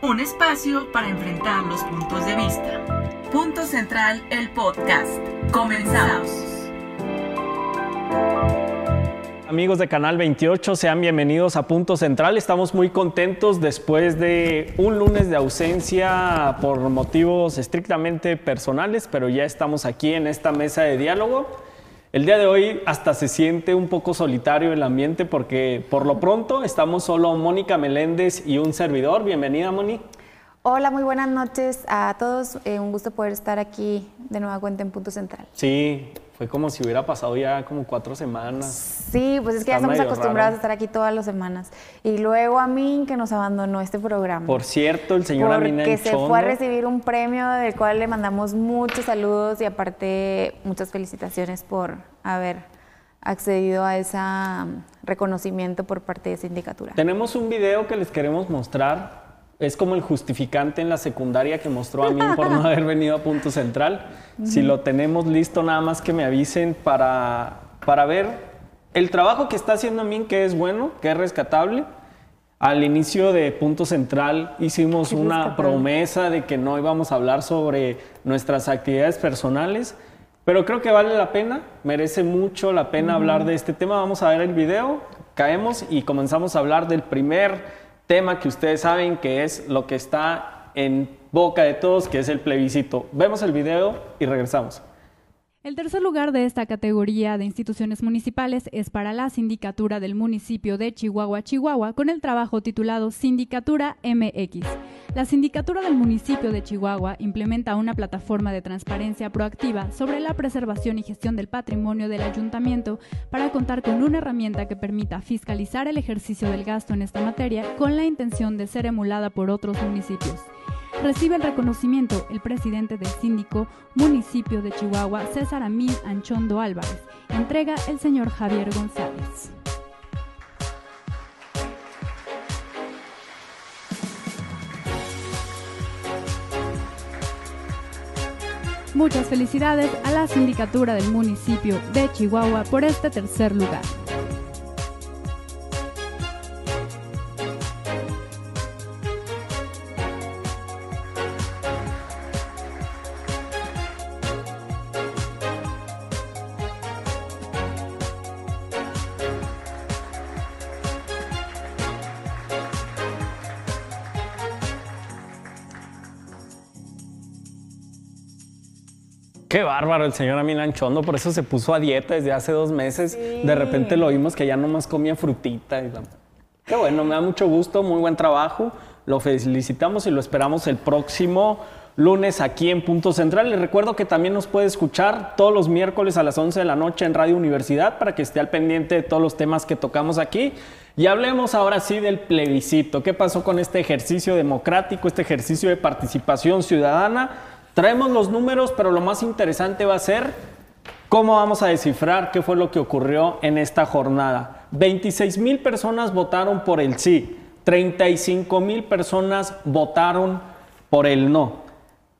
Un espacio para enfrentar los puntos de vista. Punto Central, el podcast. Comenzamos. Amigos de Canal 28, sean bienvenidos a Punto Central. Estamos muy contentos después de un lunes de ausencia por motivos estrictamente personales, pero ya estamos aquí en esta mesa de diálogo. El día de hoy hasta se siente un poco solitario el ambiente porque por lo pronto estamos solo Mónica Meléndez y un servidor. Bienvenida, Moni. Hola, muy buenas noches a todos. Eh, un gusto poder estar aquí de nueva cuenta en Punto Central. Sí, fue como si hubiera pasado ya como cuatro semanas. Sí, pues es que ya estamos acostumbrados a estar aquí todas las semanas. Y luego a mí que nos abandonó este programa. Por cierto, el señor Amina Que se fue a recibir un premio del cual le mandamos muchos saludos y aparte muchas felicitaciones por haber accedido a ese reconocimiento por parte de sindicatura. Tenemos un video que les queremos mostrar es como el justificante en la secundaria que mostró a mí por no haber venido a Punto Central. Si lo tenemos listo, nada más que me avisen para, para ver el trabajo que está haciendo a mí, que es bueno, que es rescatable. Al inicio de Punto Central hicimos una promesa de que no íbamos a hablar sobre nuestras actividades personales, pero creo que vale la pena, merece mucho la pena hablar de este tema. Vamos a ver el video, caemos y comenzamos a hablar del primer tema que ustedes saben que es lo que está en boca de todos, que es el plebiscito. Vemos el video y regresamos. El tercer lugar de esta categoría de instituciones municipales es para la Sindicatura del municipio de Chihuahua, Chihuahua, con el trabajo titulado Sindicatura MX. La Sindicatura del municipio de Chihuahua implementa una plataforma de transparencia proactiva sobre la preservación y gestión del patrimonio del ayuntamiento para contar con una herramienta que permita fiscalizar el ejercicio del gasto en esta materia con la intención de ser emulada por otros municipios. Recibe el reconocimiento el presidente del síndico municipio de Chihuahua, César Amil Anchondo Álvarez. Entrega el señor Javier González. Muchas felicidades a la sindicatura del municipio de Chihuahua por este tercer lugar. Qué bárbaro el señor Amil Chondo, por eso se puso a dieta desde hace dos meses. De repente lo vimos que ya nomás comía frutita. Y Qué bueno, me da mucho gusto, muy buen trabajo. Lo felicitamos y lo esperamos el próximo lunes aquí en Punto Central. Les recuerdo que también nos puede escuchar todos los miércoles a las 11 de la noche en Radio Universidad para que esté al pendiente de todos los temas que tocamos aquí. Y hablemos ahora sí del plebiscito. ¿Qué pasó con este ejercicio democrático, este ejercicio de participación ciudadana? Traemos los números, pero lo más interesante va a ser cómo vamos a descifrar qué fue lo que ocurrió en esta jornada. 26 mil personas votaron por el sí, 35 mil personas votaron por el no.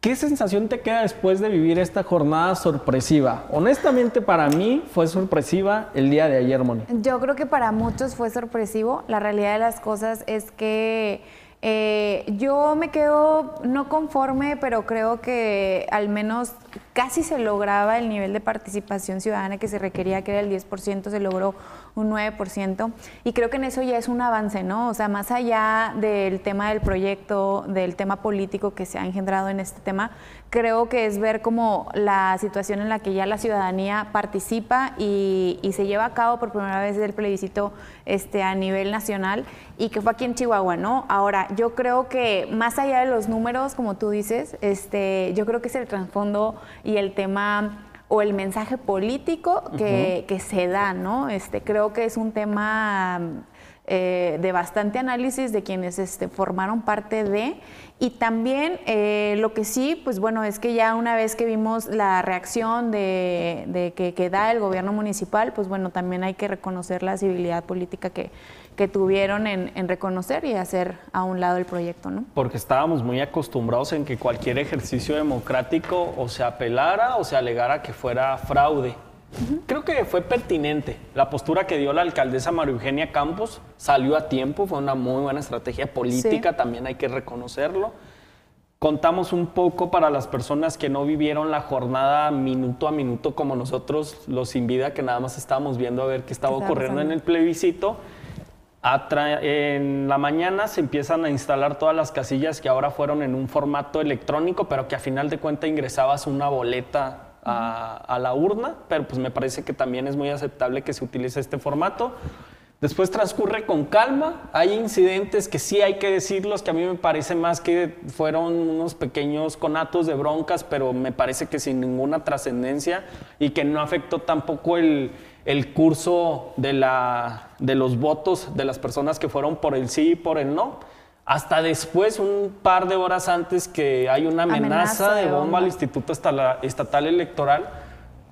¿Qué sensación te queda después de vivir esta jornada sorpresiva? Honestamente para mí fue sorpresiva el día de ayer, Moni. Yo creo que para muchos fue sorpresivo. La realidad de las cosas es que eh, yo me quedo no conforme, pero creo que al menos casi se lograba el nivel de participación ciudadana que se requería, que era el 10%, se logró un 9%. Y creo que en eso ya es un avance, ¿no? O sea, más allá del tema del proyecto, del tema político que se ha engendrado en este tema, creo que es ver como la situación en la que ya la ciudadanía participa y, se lleva a cabo por primera vez el plebiscito este, a nivel nacional y que fue aquí en Chihuahua, ¿no? Ahora, yo creo que más allá de los números, como tú dices, este, yo creo que es el trasfondo y el tema o el mensaje político que, que, se da, ¿no? Este, creo que es un tema eh, de bastante análisis de quienes este, formaron parte de. Y también eh, lo que sí, pues bueno, es que ya una vez que vimos la reacción de, de que, que, da el gobierno municipal, pues bueno, también hay que reconocer la civilidad política que, que tuvieron en, reconocer y hacer a un lado el proyecto, ¿no? Porque estábamos muy acostumbrados en que cualquier ejercicio democrático o se apelara o se alegara que fuera fraude. Creo que fue pertinente. La postura que dio la alcaldesa María Eugenia Campos salió a tiempo, fue una muy buena estrategia política, también hay que reconocerlo. Contamos un poco para las personas que no vivieron la jornada minuto a minuto como nosotros los Invida, que nada más estábamos viendo a ver qué estaba ocurriendo en el plebiscito. En la mañana se empiezan a instalar todas las casillas que ahora fueron en un formato electrónico, pero que a final de cuentas ingresabas una boleta a, a, la urna, pero pues me parece que también es muy aceptable que se utilice este formato. Después transcurre con calma. Hay incidentes que sí hay que decirlos, que a mí me parece más que fueron unos pequeños conatos de broncas, pero me parece que sin ninguna trascendencia y que no afectó tampoco el, el curso de, la, de los votos de las personas que fueron por el sí y por el no. Hasta después, un par de horas antes, que hay una amenaza, de, bomba, al Instituto Estatal Electoral,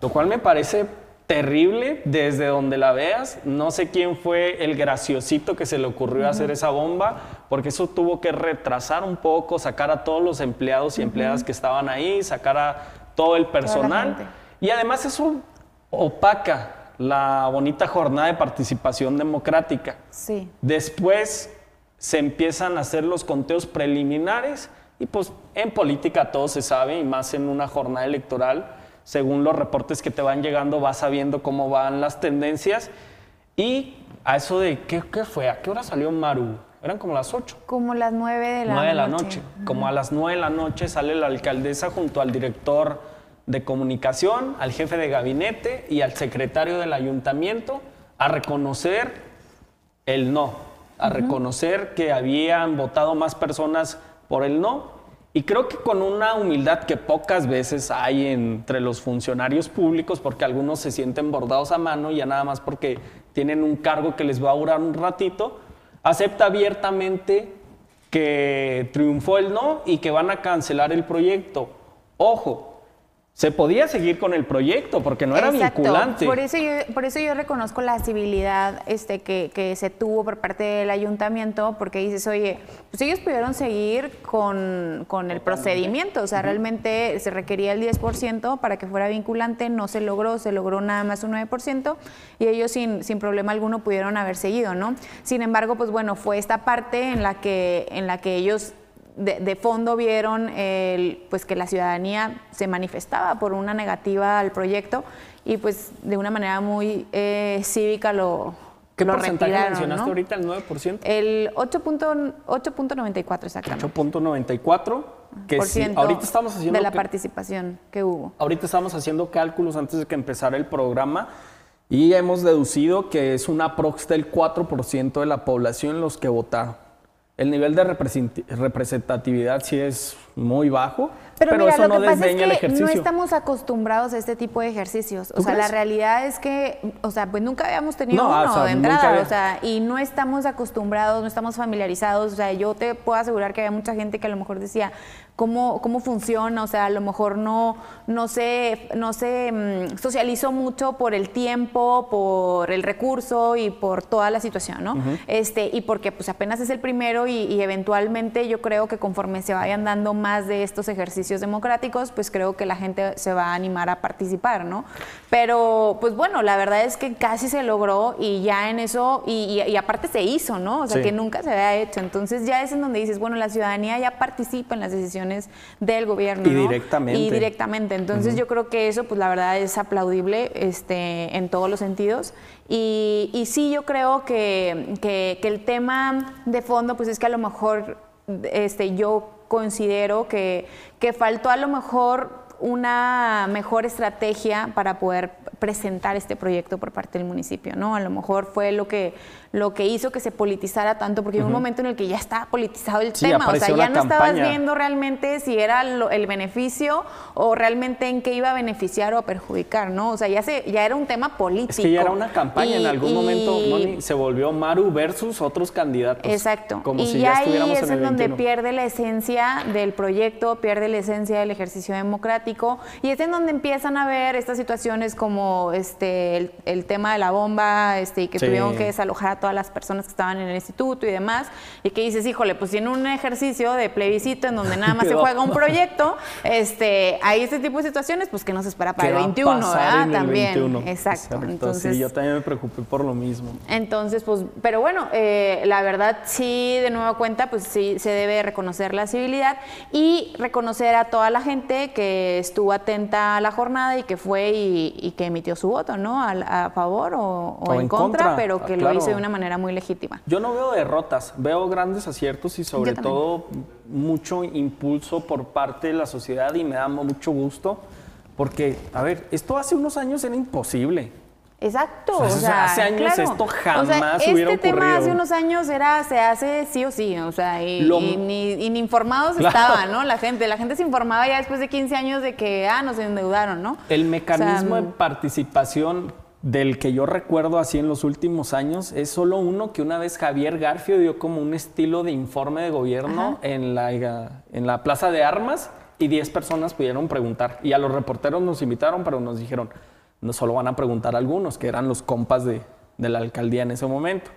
lo cual me parece terrible desde donde la veas. No sé quién fue el graciosito que se le ocurrió hacer esa bomba, porque eso tuvo que retrasar un poco, sacar a todos los empleados y empleadas que estaban ahí, sacar a todo el personal. Y además eso opaca la bonita jornada de participación democrática. Sí. Después se empiezan a hacer los conteos preliminares y pues en política todo se sabe y más en una jornada electoral según los reportes que te van llegando, vas sabiendo cómo van las tendencias. Y a eso de, ¿qué, qué fue? ¿A qué hora salió Maru? Eran como las 8. Como las 9 de la 9 de la noche. Como a las 9 de la noche sale la alcaldesa junto al director de comunicación, al jefe de gabinete y al secretario del ayuntamiento a reconocer el no, a reconocer que habían votado más personas por el no y creo que con una humildad que pocas veces hay entre los funcionarios públicos, porque algunos se sienten bordados a mano, ya nada más porque tienen un cargo que les va a durar un ratito, acepta abiertamente que triunfó el no y que van a cancelar el proyecto. Ojo, se podía seguir con el proyecto porque no era vinculante. Por eso yo, por eso yo reconozco la civilidad este, que, que, se tuvo por parte del ayuntamiento, porque dices, oye, pues ellos pudieron seguir con, con el procedimiento, o sea, realmente se requería el 10% para que fuera vinculante, no se logró, se logró nada más un 9%, y ellos sin, sin problema alguno pudieron haber seguido, ¿no? Sin embargo, pues bueno, fue esta parte en la que, en la que ellos de, fondo vieron el, pues que la ciudadanía se manifestaba por una negativa al proyecto y pues de una manera muy eh, cívica lo ¿Qué porcentaje mencionaste ahorita, el 9%? El 8.94 exactamente. 8.94, que sí, ahorita estamos haciendo... De la participación que hubo. Ahorita estamos haciendo cálculos antes de que empezara el programa y hemos deducido que es una prox del 4% de la población los que votaron. El nivel de representatividad sí es muy bajo, pero, mira, eso lo que pasa es que no estamos acostumbrados a este tipo de ejercicios. O sea, la realidad es que, o sea, pues nunca habíamos tenido uno de entrada, o sea, y no estamos acostumbrados, no estamos familiarizados. O sea, yo te puedo asegurar que había mucha gente que a lo mejor decía, cómo, cómo funciona, o sea, a lo mejor no, no se, no se mm, socializó mucho por el tiempo, por el recurso y por toda la situación, ¿no? este, y porque pues apenas es el primero y, y, eventualmente yo creo que conforme se vayan dando más de estos ejercicios democráticos, pues creo que la gente se va a animar a participar, ¿no? Pero pues bueno, la verdad es que casi se logró y ya en eso, y, y, aparte se hizo, ¿no? O sea, que nunca se había hecho. Entonces ya es en donde dices, bueno, la ciudadanía ya participa en las decisiones del gobierno. Y directamente. Y directamente. Entonces yo creo que eso, pues la verdad es aplaudible este, en todos los sentidos. Y, y sí, yo creo que, que, que, el tema de fondo, pues es que a lo mejor este, yo considero que, que faltó a lo mejor una mejor estrategia para poder presentar este proyecto por parte del municipio, ¿no? A lo mejor fue lo que lo que hizo que se politizara tanto, porque hubo un momento en el que ya estaba politizado el tema, o sea, ya no estabas viendo realmente si era el beneficio o realmente en qué iba a beneficiar o a perjudicar, ¿no? O sea, ya, se, ya era un tema político. Es que ya era una campaña, en algún momento se volvió Maru versus otros candidatos. Exacto. Como y si ya ahí es en, donde pierde la esencia del proyecto, pierde la esencia del ejercicio democrático y es en donde empiezan a ver estas situaciones como este el, tema de la bomba este y que tuvieron que desalojar a todas las personas que estaban en el instituto y demás y que dices híjole pues si en un ejercicio de plebiscito en donde nada más se juega un proyecto este hay este tipo de situaciones pues que nos espera para el 21 ¿verdad? también. exacto. Entonces sí, yo también me preocupé por lo mismo. Entonces pues pero bueno eh, la verdad sí de nueva cuenta pues sí se debe reconocer la civilidad y reconocer a toda la gente que estuvo atenta a la jornada y que fue y, que emitió su voto, ¿no? A, favor o, en, contra, pero que lo hizo de una manera muy legítima. Yo no veo derrotas, veo grandes aciertos y sobre todo mucho impulso por parte de la sociedad y me da mucho gusto porque, a ver, esto hace unos años era imposible. Exacto. O sea, hace años esto jamás este tema hace unos años era, se hace sí o sí, o sea, y, ni, informados estaban, ¿no? La gente, la gente se informaba ya después de 15 años de que, ah, nos endeudaron, ¿no? El mecanismo de participación del que yo recuerdo así en los últimos años es solo uno que una vez Javier Garfio dio como un estilo de informe de gobierno en la, en la Plaza de Armas y 10 personas pudieron preguntar. Y a los reporteros nos invitaron, pero nos dijeron, no solo van a preguntar algunos, que eran los compas de, la alcaldía en ese momento.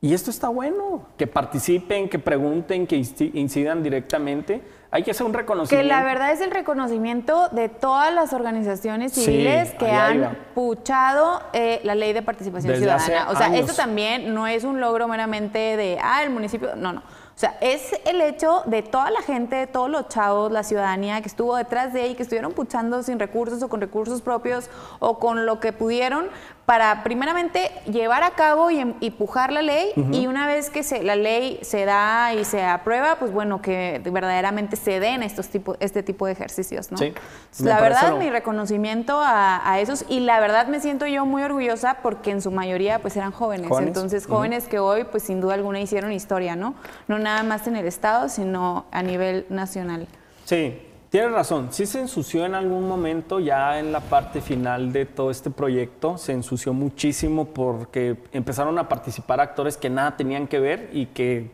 Y esto está bueno, que participen, que pregunten, que incidan directamente. Hay que hacer un reconocimiento. Que la verdad es el reconocimiento de todas las organizaciones civiles que han puchado eh, la ley de participación ciudadana. O sea, esto también no es un logro meramente de, ah, el municipio, no, no. O sea, es el hecho de toda la gente, de todos los chavos, la ciudadanía que estuvo detrás de ahí, que estuvieron puchando sin recursos o con recursos propios o con lo que pudieron para primeramente llevar a cabo y empujar la ley y una vez que se, la ley se da y se aprueba, pues bueno, que verdaderamente se den estos tipo, este tipo de ejercicios, ¿no? Sí, la verdad, mi reconocimiento a, esos y la verdad me siento yo muy orgullosa porque en su mayoría pues eran jóvenes, entonces jóvenes que hoy pues sin duda alguna hicieron historia, ¿no? No nada más en el Estado, sino a nivel nacional. Sí, Tienes razón, sí se ensució en algún momento, ya en la parte final de todo este proyecto, se ensució muchísimo porque empezaron a participar actores que nada tenían que ver y que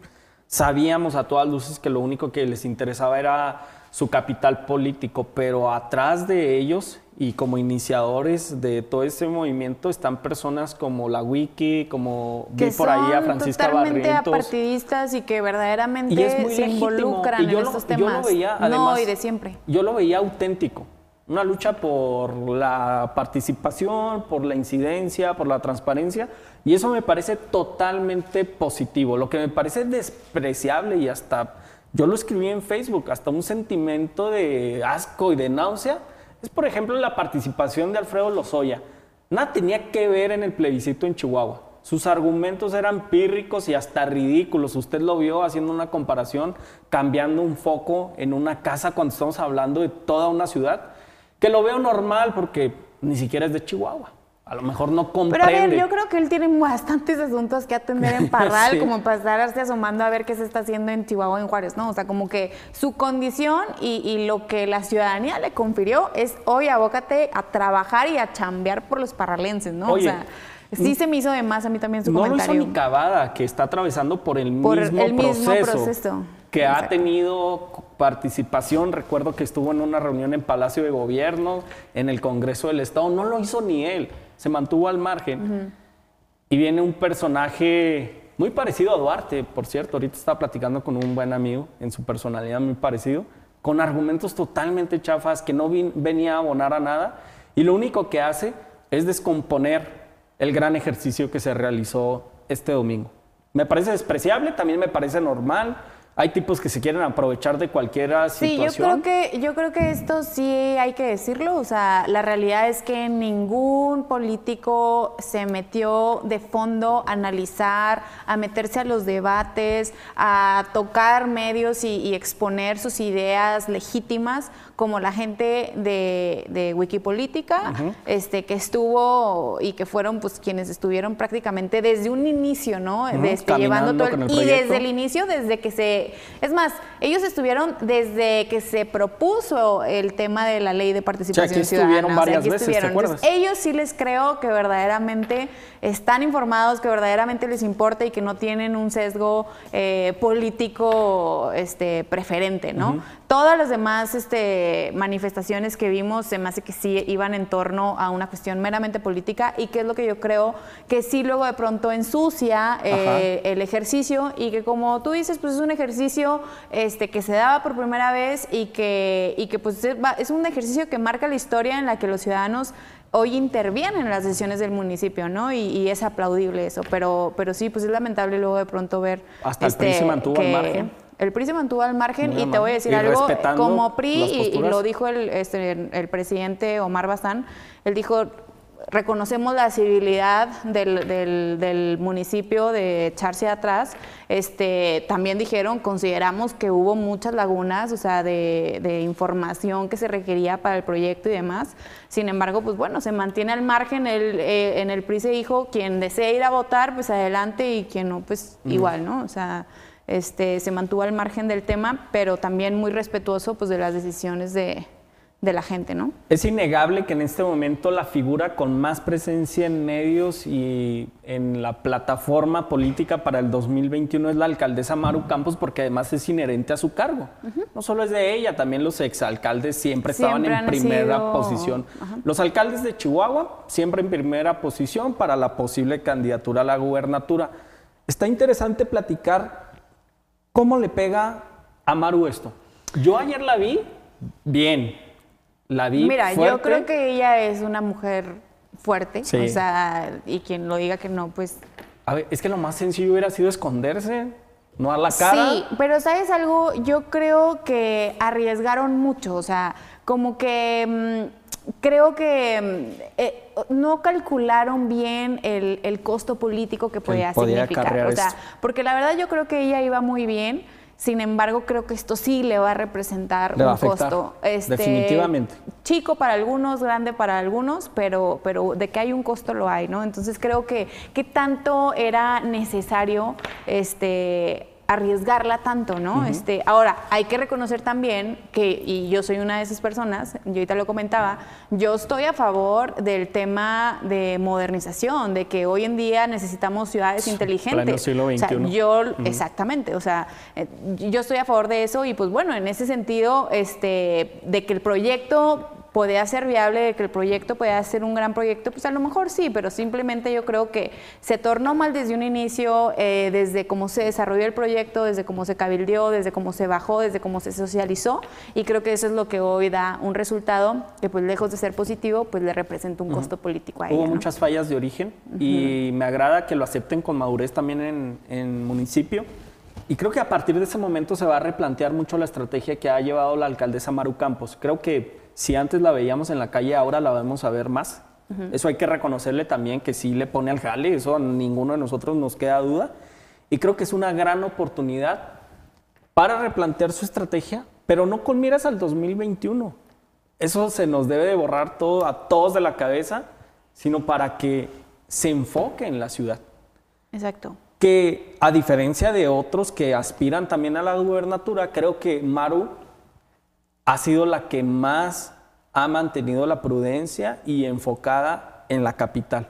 sabíamos a todas luces que lo único que les interesaba era su capital político, pero atrás de ellos y como iniciadores de todo ese movimiento están personas como la Wiki, como vi por ahí a Francisca totalmente apartidistas y que verdaderamente se involucran en estos temas. Yo lo veía, no, y de siempre. Yo lo veía auténtico. Una lucha por la participación, por la incidencia, por la transparencia, y eso me parece totalmente positivo. Lo que me parece despreciable y hasta, yo lo escribí en Facebook, hasta un sentimiento de asco y de náusea, es, por ejemplo, la participación de Alfredo Lozoya. Nada tenía que ver en el plebiscito en Chihuahua. Sus argumentos eran pírricos y hasta ridículos. Usted lo vio haciendo una comparación, cambiando un foco en una casa cuando estamos hablando de toda una ciudad, que lo veo normal porque ni siquiera es de Chihuahua a lo mejor no comprende. Pero a ver, yo creo que él tiene bastantes asuntos que atender en Parral, como para estarse asomando a ver qué se está haciendo en Chihuahua, en Juárez, ¿no? O sea, como que su condición y, lo que la ciudadanía le confirió es hoy abócate a trabajar y a chambear por los parralenses, ¿no? o sea, sí se me hizo de más a mí también su comentario. No lo hizo ni Cavada, que está atravesando por el mismo, el mismo proceso, Que ha tenido participación, recuerdo que estuvo en una reunión en Palacio de Gobierno, en el Congreso del Estado, no lo hizo ni él se mantuvo al margen. Y viene un personaje muy parecido a Duarte, por cierto, ahorita estaba platicando con un buen amigo en su personalidad muy parecido, con argumentos totalmente chafas que no venía a abonar a nada y lo único que hace es descomponer el gran ejercicio que se realizó este domingo. Me parece despreciable, también me parece normal, hay tipos que se quieren aprovechar de cualquier situación. Sí, yo creo que yo creo que esto sí hay que decirlo, o sea, la realidad es que ningún político se metió de fondo a analizar, a meterse a los debates, a tocar medios y, exponer sus ideas legítimas como la gente de, de Wikipolítica, este, que estuvo y que fueron pues quienes estuvieron prácticamente desde un inicio, ¿no? Desde, llevando todo y desde el inicio, desde que se es más, ellos estuvieron desde que se propuso el tema de la ley de participación aquí ciudadana. estuvieron o sea, varias aquí veces, ¿te estuvieron. acuerdas? Entonces, ellos sí les creo que verdaderamente están informados, que verdaderamente les importa y que no tienen un sesgo eh, político este, preferente, ¿no? Todas las demás este, manifestaciones que vimos se me hace que sí iban en torno a una cuestión meramente política y que es lo que yo creo que sí luego de pronto ensucia eh, el ejercicio y que como tú dices, pues es un ejercicio este, que se daba por primera vez y que, y que pues es un ejercicio que marca la historia en la que los ciudadanos hoy intervienen en las decisiones del municipio, ¿no? Y, y es aplaudible eso, pero, pero sí, pues es lamentable luego de pronto ver... este, Hasta el PRI se mantuvo al margen. El PRI se mantuvo al margen Muy y te voy a decir algo, como PRI, y, lo dijo el, este, el presidente Omar Bazán, él dijo, reconocemos la civilidad del, del- del municipio de echarse atrás. Este, también dijeron, consideramos que hubo muchas lagunas, o sea, de, de información que se requería para el proyecto y demás. Sin embargo, pues bueno, se mantiene al margen. El, eh, en el PRI se dijo, quien desee ir a votar, pues adelante, y quien no, pues igual, ¿no? O sea, este, se mantuvo al margen del tema, pero también muy respetuoso pues, de las decisiones de, de la gente, ¿no? Es innegable que en este momento la figura con más presencia en medios y en la plataforma política para el 2021 es la alcaldesa Maru Campos porque además es inherente a su cargo. No solo es de ella, también los exalcaldes siempre, estaban Siempre en han primera sido- posición. Los alcaldes de Chihuahua siempre en primera posición para la posible candidatura a la gubernatura. Está interesante platicar cómo le pega a Maru esto. Yo ayer la vi bien. La vi Mira, yo creo que ella es una mujer fuerte, Sí. o sea, y quien lo diga que no, pues A ver, es que lo más sencillo hubiera sido esconderse, no a la cara. Sí, pero ¿sabes algo? Yo creo que arriesgaron mucho, o sea, como que mm, creo que mm, eh, no calcularon bien el, el costo político que podía, podía significar. O sea, esto. porque la verdad yo creo que ella iba muy bien. Sin embargo, creo que esto sí le va a representar Le va un a costo. este, definitivamente. chico para algunos, grande para algunos, pero, pero de que hay un costo lo hay, ¿no? Entonces creo que qué tanto era necesario este arriesgarla tanto, ¿no? Este, ahora, hay que reconocer también que, y yo soy una de esas personas, yo ahorita lo comentaba, yo estoy a favor del tema de modernización, de que hoy en día necesitamos ciudades inteligentes. siglo O sea, XXI. yo, exactamente, o sea, eh, yo estoy a favor de eso y pues bueno, en ese sentido, este, de que el proyecto podía ser viable, de que el proyecto podía ser un gran proyecto, pues a lo mejor sí, pero simplemente yo creo que se tornó mal desde un inicio, eh, desde cómo se desarrolló el proyecto, desde cómo se cabildeó, desde cómo se bajó, desde cómo se socializó, y creo que eso es lo que hoy da un resultado que pues lejos de ser positivo, pues le representa un costo político a Hubo ella, ¿no? muchas fallas de origen y me agrada que lo acepten con madurez también en, en municipio. Y creo que a partir de ese momento se va a replantear mucho la estrategia que ha llevado la alcaldesa Maru Campos. Creo que si antes la veíamos en la calle, ahora la vamos a ver más. Eso hay que reconocerle también que sí le pone al jale, eso a ninguno de nosotros nos queda duda. Y creo que es una gran oportunidad para replantear su estrategia, pero no con miras al 2021. Eso se nos debe de borrar todo a todos de la cabeza, sino para que se enfoque en la ciudad. Exacto. Que a diferencia de otros que aspiran también a la gubernatura, creo que Maru ha sido la que más ha mantenido la prudencia y enfocada en la capital,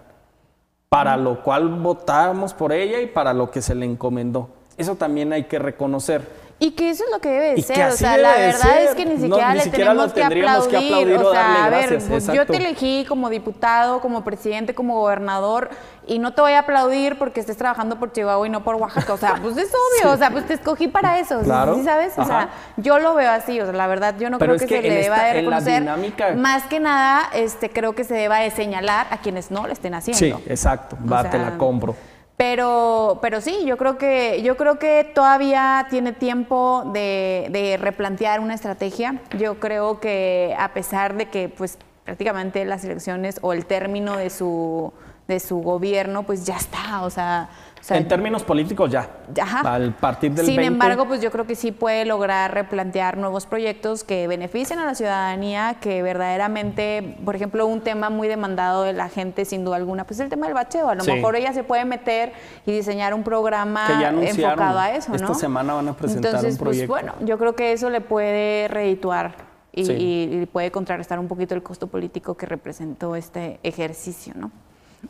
para lo cual votamos por ella y para lo que se le encomendó. Eso también hay que reconocer. Y que eso es lo que debe de Y ser, o sea, la verdad ser. es que ni No, siquiera ni le siquiera tenemos que aplaudir, o o sea, a ver, gracias, pues, yo te elegí como diputado, como presidente, como gobernador, y no te voy a aplaudir porque estés trabajando por Chihuahua y no por Oaxaca, o sea, pues es obvio, o sea, pues te escogí para eso, ¿sí- Claro. ¿sí sabes? O sea, yo lo veo así, o sea, la verdad yo no Pero creo es que, que se le deba esta- de reconocer, dinámica- más que nada, este, creo que se deba de señalar a quienes no lo estén haciendo. Sí, exacto. O Va, te la compro. Pero, pero sí, yo creo que, yo creo que todavía tiene tiempo de, de replantear una estrategia. Yo creo que a pesar de que pues prácticamente las elecciones o el término de su, de su gobierno pues ya está, o sea, en términos políticos ya. Ajá. Al partir del Sin embargo, pues yo creo que sí puede lograr replantear nuevos proyectos que beneficien a la ciudadanía, que verdaderamente, por ejemplo, un tema muy demandado de la gente, sin duda alguna, pues el tema del bacheo. A lo mejor ella se puede meter y diseñar un programa enfocado a eso, ¿no? Esta semana van a presentar Entonces, un pues, proyecto. Pues bueno, yo creo que eso le puede redituar y, y puede contrarrestar un poquito el costo político que representó este ejercicio, ¿no?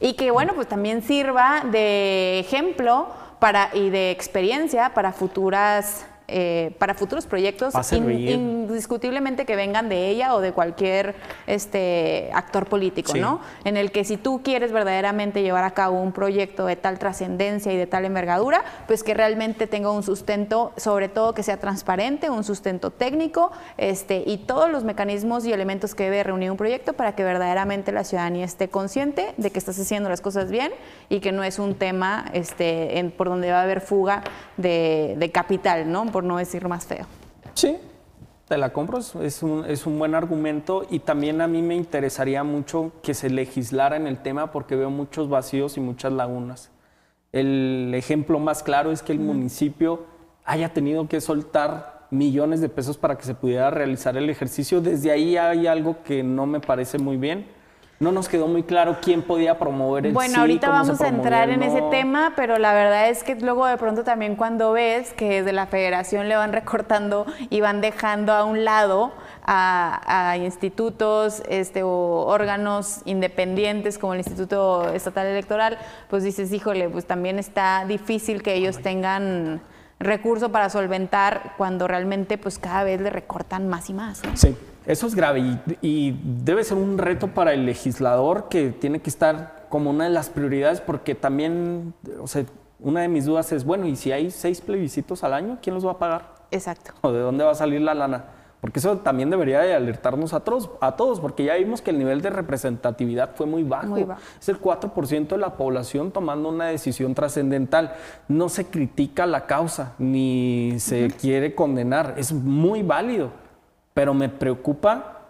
Y que, bueno, pues también sirva de ejemplo para, y de experiencia para futuras eh, para futuros proyectos, indiscutiblemente que vengan de ella o de cualquier este, actor político, ¿no? En el que si tú quieres verdaderamente llevar a cabo un proyecto de tal trascendencia y de tal envergadura, pues que realmente tenga un sustento, sobre todo que sea transparente, un sustento técnico, este, y todos los mecanismos y elementos que debe reunir un proyecto para que verdaderamente la ciudadanía esté consciente de que estás haciendo las cosas bien y que no es un tema este, por donde va a haber fuga de, de capital, ¿no? No decir más feo. Sí, te la compro, es un, es un buen argumento y también a mí me interesaría mucho que se legislara en el tema porque veo muchos vacíos y muchas lagunas. El ejemplo más claro es que el municipio haya tenido que soltar millones de pesos para que se pudiera realizar el ejercicio. Desde ahí hay algo que no me parece muy bien no nos quedó muy claro quién podía promover el Bueno, ahorita vamos a entrar en ese tema, pero la verdad es que luego de pronto también cuando ves que desde la federación le van recortando y van dejando a un lado a, institutos este, o órganos independientes como el Instituto Estatal Electoral, pues dices, híjole, pues también está difícil que ellos tengan recurso para solventar cuando realmente pues cada vez le recortan más y más. Sí. Eso es grave y, debe ser un reto para el legislador que tiene que estar como una de las prioridades porque también, o sea, una de mis dudas es, bueno, ¿y si hay seis plebiscitos al año, quién los va a pagar? Exacto. ¿O de dónde va a salir la lana? Porque eso también debería de alertarnos a todos, a todos, porque ya vimos que el nivel de representatividad fue muy bajo. Muy bajo. Es el 4% de la población tomando una decisión trascendental. No se critica la causa, ni se quiere condenar. Es muy válido pero me preocupa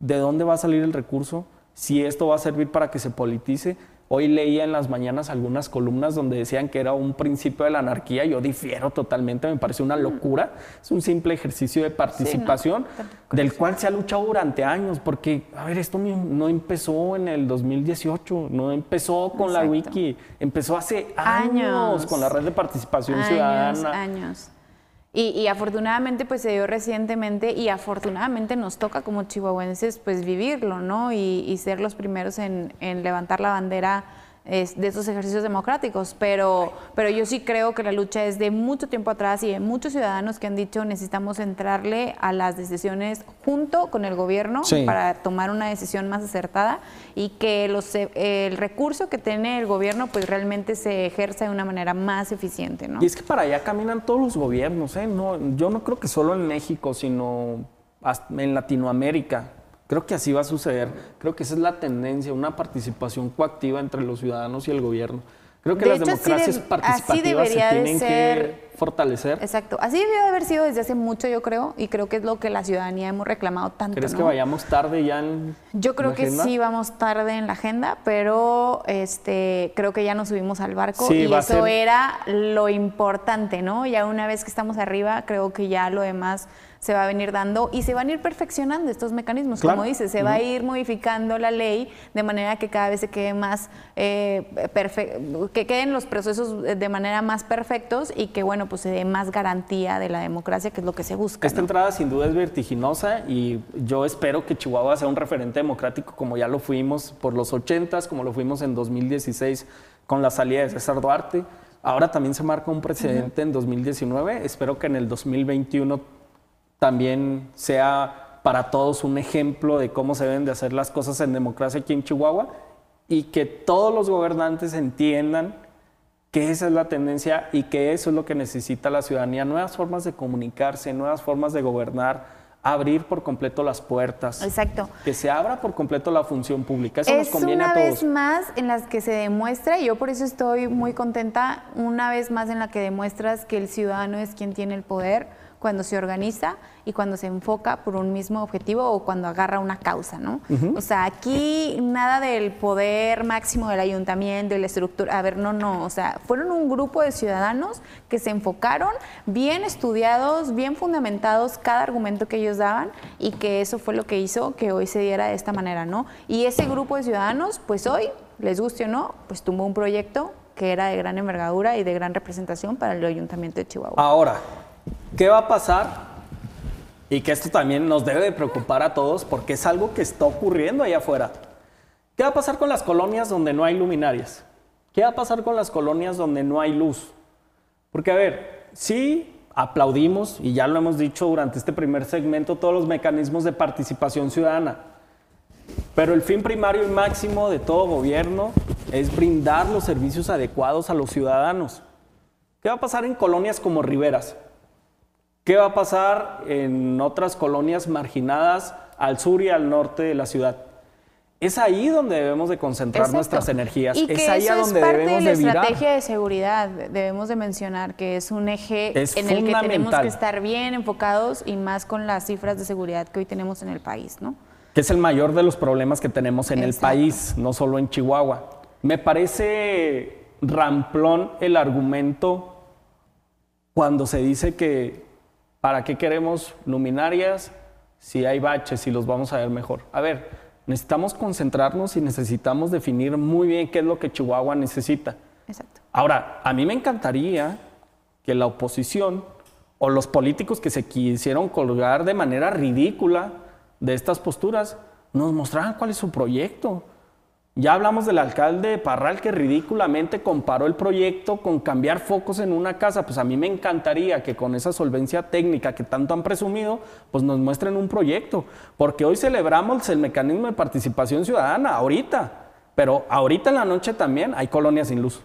de dónde va a salir el recurso, si esto va a servir para que se politice. Hoy leía en las mañanas algunas columnas donde decían que era un principio de la anarquía. Yo difiero totalmente, me parece una locura. Es un simple ejercicio de participación del cual se ha luchado durante años, porque, a ver, esto no empezó en el 2018, no empezó con la wiki, empezó hace años, con la red de participación años, ciudadana. Años. Y, afortunadamente pues se dio recientemente y afortunadamente nos toca como chihuahuenses pues vivirlo, ¿no? Y, ser los primeros en, en levantar la bandera de esos ejercicios democráticos, pero, pero yo sí creo que la lucha es de mucho tiempo atrás y de muchos ciudadanos que han dicho necesitamos entrarle a las decisiones junto con el gobierno para tomar una decisión más acertada y que los, el recurso que tiene el gobierno pues realmente se ejerza de una manera más eficiente. ¿no? Y es que para allá caminan todos los gobiernos, ¿eh? no, yo no creo que solo en México, sino en Latinoamérica. Creo que así va a suceder. Creo que esa es la tendencia, una participación coactiva entre los ciudadanos y el gobierno. Creo que las democracias participativas se tienen que fortalecer. Exacto. Así debió de haber sido desde hace mucho, yo creo, y creo que es lo que la ciudadanía hemos reclamado tanto. ¿Crees que vayamos tarde ya en Yo creo que sí vamos tarde en la agenda, pero este creo que ya nos subimos al barco y eso era lo importante, ¿no? Ya una vez que estamos arriba, creo que ya lo demás se va a venir dando y se van a ir perfeccionando estos mecanismos, como dice, se va a ir modificando la ley de manera que cada vez se quede más eh, que queden los procesos de manera más perfectos y que bueno pues se dé más garantía de la democracia que es lo que se busca. Esta entrada sin duda es vertiginosa y yo espero que Chihuahua sea un referente democrático como ya lo fuimos por los 80 como lo fuimos en 2016 con la salida de César Duarte. Ahora también se marca un precedente en 2019. Espero que en el 2021 también sea para todos un ejemplo de cómo se deben de hacer las cosas en democracia aquí en Chihuahua y que todos los gobernantes entiendan que esa es la tendencia y que eso es lo que necesita la ciudadanía, nuevas formas de comunicarse, nuevas formas de gobernar, abrir por completo las puertas. Exacto. Que se abra por completo la función pública. Eso nos conviene a todos. Una vez más en las que se demuestra, y yo por eso estoy muy contenta, una vez más en la que demuestras que el ciudadano es quien tiene el poder cuando se organiza y cuando se enfoca por un mismo objetivo o cuando agarra una causa, ¿no? O sea, aquí nada del poder máximo del ayuntamiento, de la estructura, a ver, no, no, o sea, fueron un grupo de ciudadanos que se enfocaron, bien estudiados, bien fundamentados cada argumento que ellos daban y que eso fue lo que hizo que hoy se diera de esta manera, ¿no? Y ese grupo de ciudadanos, pues hoy, les guste o no, pues tumbó un proyecto que era de gran envergadura y de gran representación para el ayuntamiento de Chihuahua. Ahora, ¿qué va a pasar? Y que esto también nos debe de preocupar a todos porque es algo que está ocurriendo allá afuera. ¿Qué va a pasar con las colonias donde no hay luminarias? ¿Qué va a pasar con las colonias donde no hay luz? Porque, a ver, sí aplaudimos, y ya lo hemos dicho durante este primer segmento, todos los mecanismos de participación ciudadana. Pero el fin primario y máximo de todo gobierno es brindar los servicios adecuados a los ciudadanos. ¿Qué va a pasar en colonias como Riberas? ¿Qué va a pasar en otras colonias marginadas al sur y al norte de la ciudad? Es ahí donde debemos de concentrar Exacto. nuestras energías. Y que es ahí eso a donde es parte debemos de la de virar. estrategia de seguridad. Debemos de mencionar que es un eje Es en el que tenemos que estar bien enfocados y más con las cifras de seguridad que hoy tenemos en el país, ¿no? que es el mayor de los problemas que tenemos en el Exacto. país, no solo en Chihuahua. Me parece ramplón el argumento cuando se dice que ¿para qué queremos luminarias si hay baches y los vamos a ver mejor? A ver, necesitamos concentrarnos y necesitamos definir muy bien qué es lo que Chihuahua necesita. Exacto. Ahora, a mí me encantaría que la oposición o los políticos que se quisieron colgar de manera ridícula de estas posturas nos mostraran cuál es su proyecto. Ya hablamos del alcalde Parral que ridículamente comparó el proyecto con cambiar focos en una casa. Pues a mí me encantaría que con esa solvencia técnica que tanto han presumido, pues nos muestren un proyecto. Porque hoy celebramos el mecanismo de participación ciudadana, ahorita. Pero ahorita en la noche también hay colonias sin luz.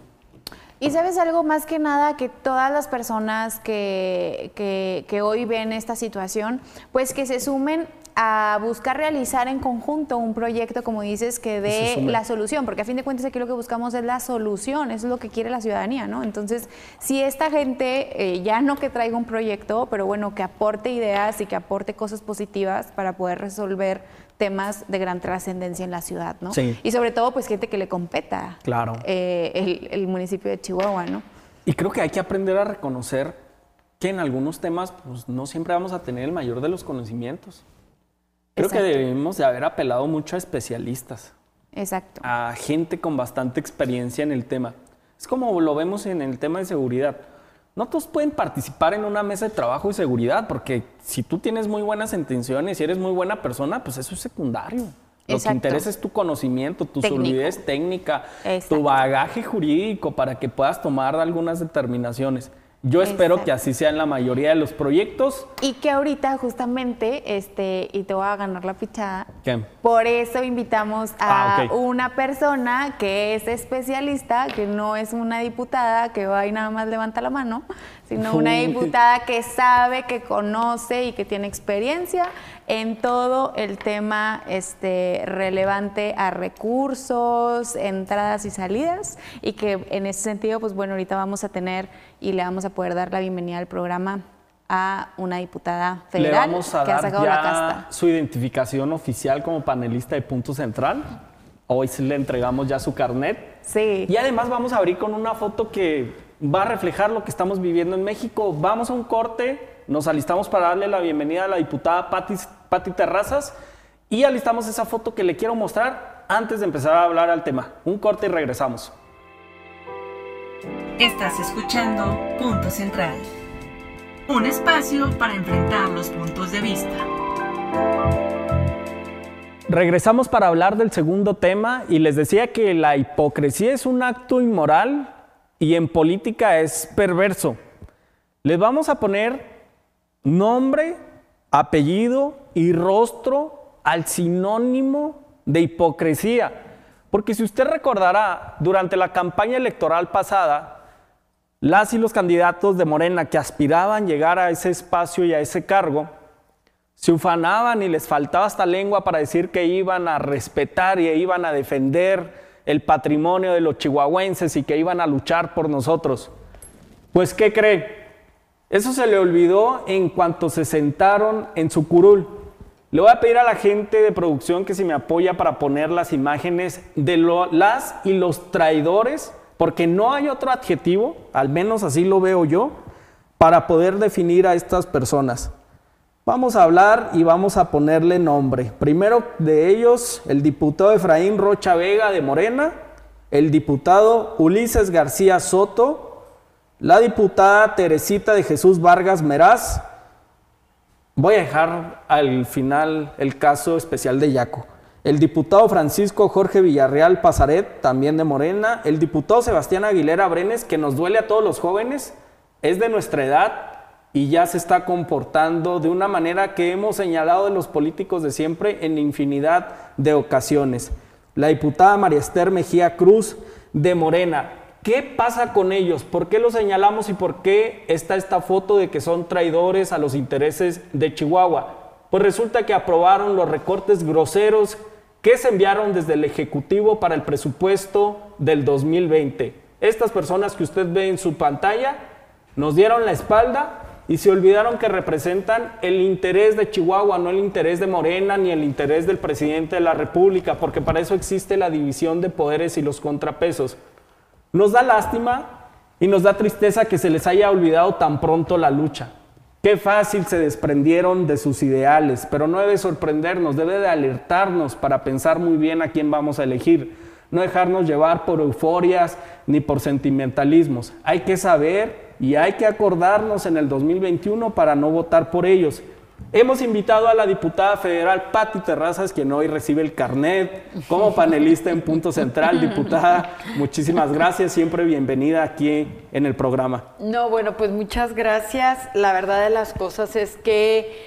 Y sabes algo más que nada, que todas las personas que, que, que hoy ven esta situación, pues que se sumen a buscar realizar en conjunto un proyecto, como dices, que dé sumen. la solución, porque a fin de cuentas aquí lo que buscamos es la solución, eso es lo que quiere la ciudadanía, ¿no? Entonces, si esta gente, eh, ya no que traiga un proyecto, pero bueno, que aporte ideas y que aporte cosas positivas para poder resolver temas de gran trascendencia en la ciudad, ¿no? Sí. Y sobre todo, pues gente que le competa Claro. eh, el, el municipio de Chihuahua, ¿no? Y creo que hay que aprender a reconocer que en algunos temas pues, no siempre vamos a tener el mayor de los conocimientos. Creo que Exacto. debemos de haber apelado mucho a especialistas, Exacto. a gente con bastante experiencia en el tema. Es como lo vemos en el tema de seguridad. No todos pueden participar en una mesa de trabajo de seguridad, porque si tú tienes muy buenas intenciones y eres muy buena persona, pues eso es secundario. Lo que Exacto. interesa es tu conocimiento, tu Técnico. solidez técnica, Exacto. tu bagaje jurídico para que puedas tomar algunas determinaciones. Yo espero que así sea en la mayoría de los proyectos. Y que ahorita justamente, este, y te voy a ganar la fichada, ¿Qué? por eso invitamos a Ah, una persona que es especialista, que no es una diputada que va y nada más levanta la mano, sino una diputada que sabe, que conoce y que tiene experiencia en todo el tema este, relevante a recursos, entradas y salidas, y que en ese sentido, pues bueno, ahorita vamos a tener y le vamos a poder dar la bienvenida al programa a una diputada Le federal vamos a que ha dar sacado la ya casta. su identificación oficial como panelista de Punto Central. Hoy le entregamos ya su carnet. Sí. Y además vamos a abrir con una foto que va a reflejar lo que estamos viviendo en México. Vamos a un corte, nos alistamos para darle la bienvenida a la diputada Pati, Pati Terrazas y alistamos esa foto que le quiero mostrar antes de empezar a hablar al tema. Un corte y regresamos. Estás escuchando Punto Central. Un espacio para enfrentar los puntos de vista. Regresamos para hablar del segundo tema y les decía que la hipocresía es un acto inmoral y en política es perverso. Les vamos a poner nombre, apellido y rostro al sinónimo de hipocresía. Porque si usted recordará, durante la campaña electoral pasada, las y los candidatos de Morena que aspiraban llegar a ese espacio y a ese cargo, se ufanaban y les faltaba hasta lengua para decir que iban a respetar y iban a defender el patrimonio de los chihuahuenses y que iban a luchar por nosotros. Pues, ¿qué cree? Eso se le olvidó en cuanto se sentaron en su curul. Le voy a pedir a la gente de producción que si me apoya para poner las imágenes de las y los traidores, porque no hay otro adjetivo, al menos así lo veo yo, para poder definir a estas personas. Vamos a hablar y vamos a ponerle nombre. Primero de ellos, el diputado Efraín Rocha Vega de Morena, el diputado Ulises García Soto, la diputada Teresita de Jesús Vargas Meraz. Voy a dejar al final el caso especial de Yaco. El diputado Francisco Jorge Villarreal Pazaret, también de Morena. El diputado Sebastián Aguilera Brenes, que nos duele a todos los jóvenes, es de nuestra edad, y ya se está comportando de una manera que hemos señalado de los políticos de siempre en infinidad de ocasiones. La diputada María Esther Mejía Cruz de Morena. ¿Qué pasa con ellos? ¿Por qué los señalamos y por qué está esta foto de que son traidores a los intereses de Chihuahua? Pues resulta que aprobaron los recortes groseros que se enviaron desde el Ejecutivo para el presupuesto del 2020. Estas personas que usted ve en su pantalla nos dieron la espalda y se olvidaron que representan el interés de Chihuahua, no el interés de Morena ni el interés del presidente de la República, porque para eso existe la división de poderes y los contrapesos. Nos da lástima y nos da tristeza que se les haya olvidado tan pronto la lucha. Qué fácil se desprendieron de sus ideales, pero no debe sorprendernos, debe de alertarnos para pensar muy bien a quién vamos a elegir, no dejarnos llevar por euforias ni por sentimentalismos. Hay que saber y hay que acordarnos en el 2021 para no votar por ellos. Hemos invitado a la diputada federal Patti Terrazas, quien hoy recibe el carnet como panelista en Punto Central. Diputada, muchísimas gracias, siempre bienvenida aquí en el programa. No, bueno, pues muchas gracias. La verdad de las cosas es que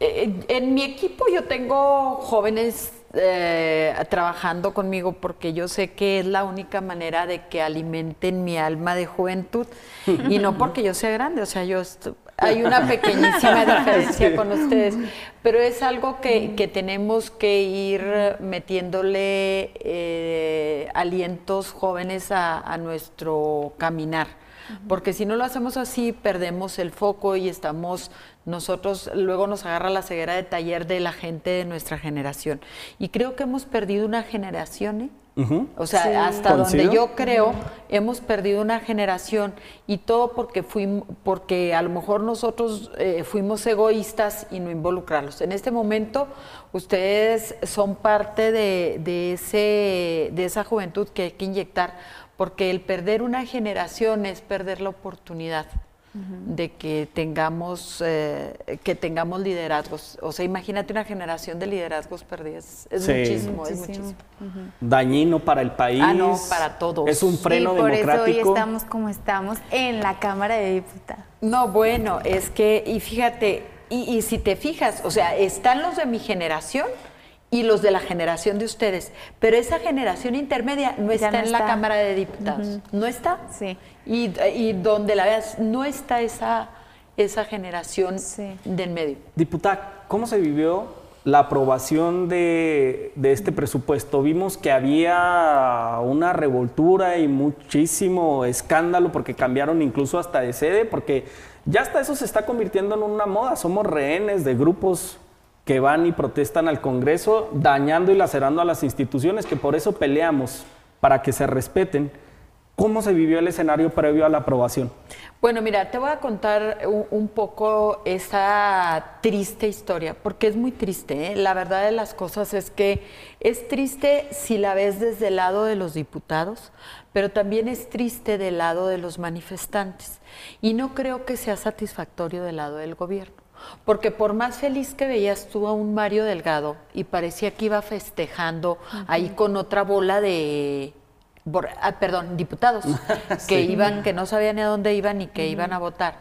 eh, en mi equipo yo tengo jóvenes eh, trabajando conmigo porque yo sé que es la única manera de que alimenten mi alma de juventud y no porque yo sea grande, o sea, yo hay una pequeñísima diferencia con ustedes, pero es algo que, tenemos que ir metiéndole eh, alientos jóvenes a nuestro caminar porque si no lo hacemos así, perdemos el foco y estamos nosotros, luego nos agarra la ceguera de taller de la gente de nuestra generación. Y creo que hemos perdido una generación, ¿eh? O sea, hasta donde yo creo, hemos perdido una generación y todo porque fuimos, porque a lo mejor nosotros eh, fuimos egoístas y no involucrarlos. En este momento, ustedes son parte de, de, ese, de esa juventud que hay que inyectar porque el perder una generación es perder la oportunidad de que tengamos eh, que tengamos liderazgos. O sea, imagínate una generación de liderazgos perdidos. Es muchísimo, es muchísimo. Dañino para el país. Ah, no, para todos. Es un freno por democrático. Por eso hoy estamos como estamos en la Cámara de Diputados. No, bueno, es que, y fíjate, y si te fijas, o sea, están los de mi generación y los de la generación de ustedes. Pero esa generación intermedia no está en la Cámara de Diputados. ¿No está? Sí. Y, donde la veas, no está esa, esa generación del medio. Diputada, ¿cómo se vivió la aprobación de, de, este presupuesto? Vimos que había una revoltura y muchísimo escándalo porque cambiaron incluso hasta de sede, porque ya hasta eso se está convirtiendo en una moda. Somos rehenes de grupos que van y protestan al Congreso, dañando y lacerando a las instituciones, que por eso peleamos, para que se respeten. ¿Cómo se vivió el escenario previo a la aprobación? Bueno, mira, te voy a contar un, poco esa triste historia, porque es muy triste. ¿eh? La verdad de las cosas es que es triste si la ves desde el lado de los diputados, pero también es triste del lado de los manifestantes. Y no creo que sea satisfactorio del lado del gobierno. Porque por más feliz que veías tú a un Mario Delgado y parecía que iba festejando ahí con otra bola de, ah, perdón, diputados que iban, que no sabían ni a dónde iban y que iban a votar.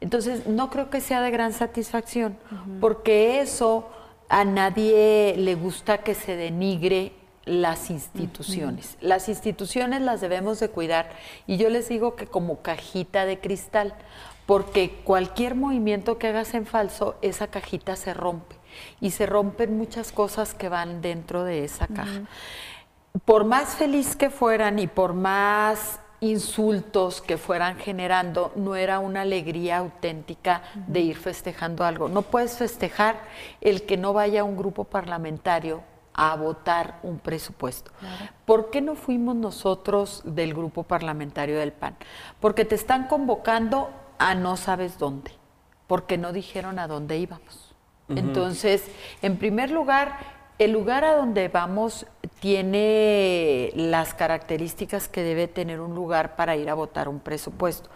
Entonces, no creo que sea de gran satisfacción, porque eso a nadie le gusta que se denigre las instituciones. Las instituciones las debemos de cuidar y yo les digo que como cajita de cristal, porque cualquier movimiento que hagas en falso, esa cajita se rompe y se rompen muchas cosas que van dentro de esa caja. Por más feliz que fueran y por más insultos que fueran generando, no era una alegría auténtica de ir festejando algo. No puedes festejar el que no vaya un grupo parlamentario a votar un presupuesto. ¿Por qué no fuimos nosotros del grupo parlamentario del PAN? Porque te están convocando a no sabes dónde, porque no dijeron a dónde íbamos. Entonces, en primer lugar, el lugar a donde vamos tiene las características que debe tener un lugar para ir a votar un presupuesto,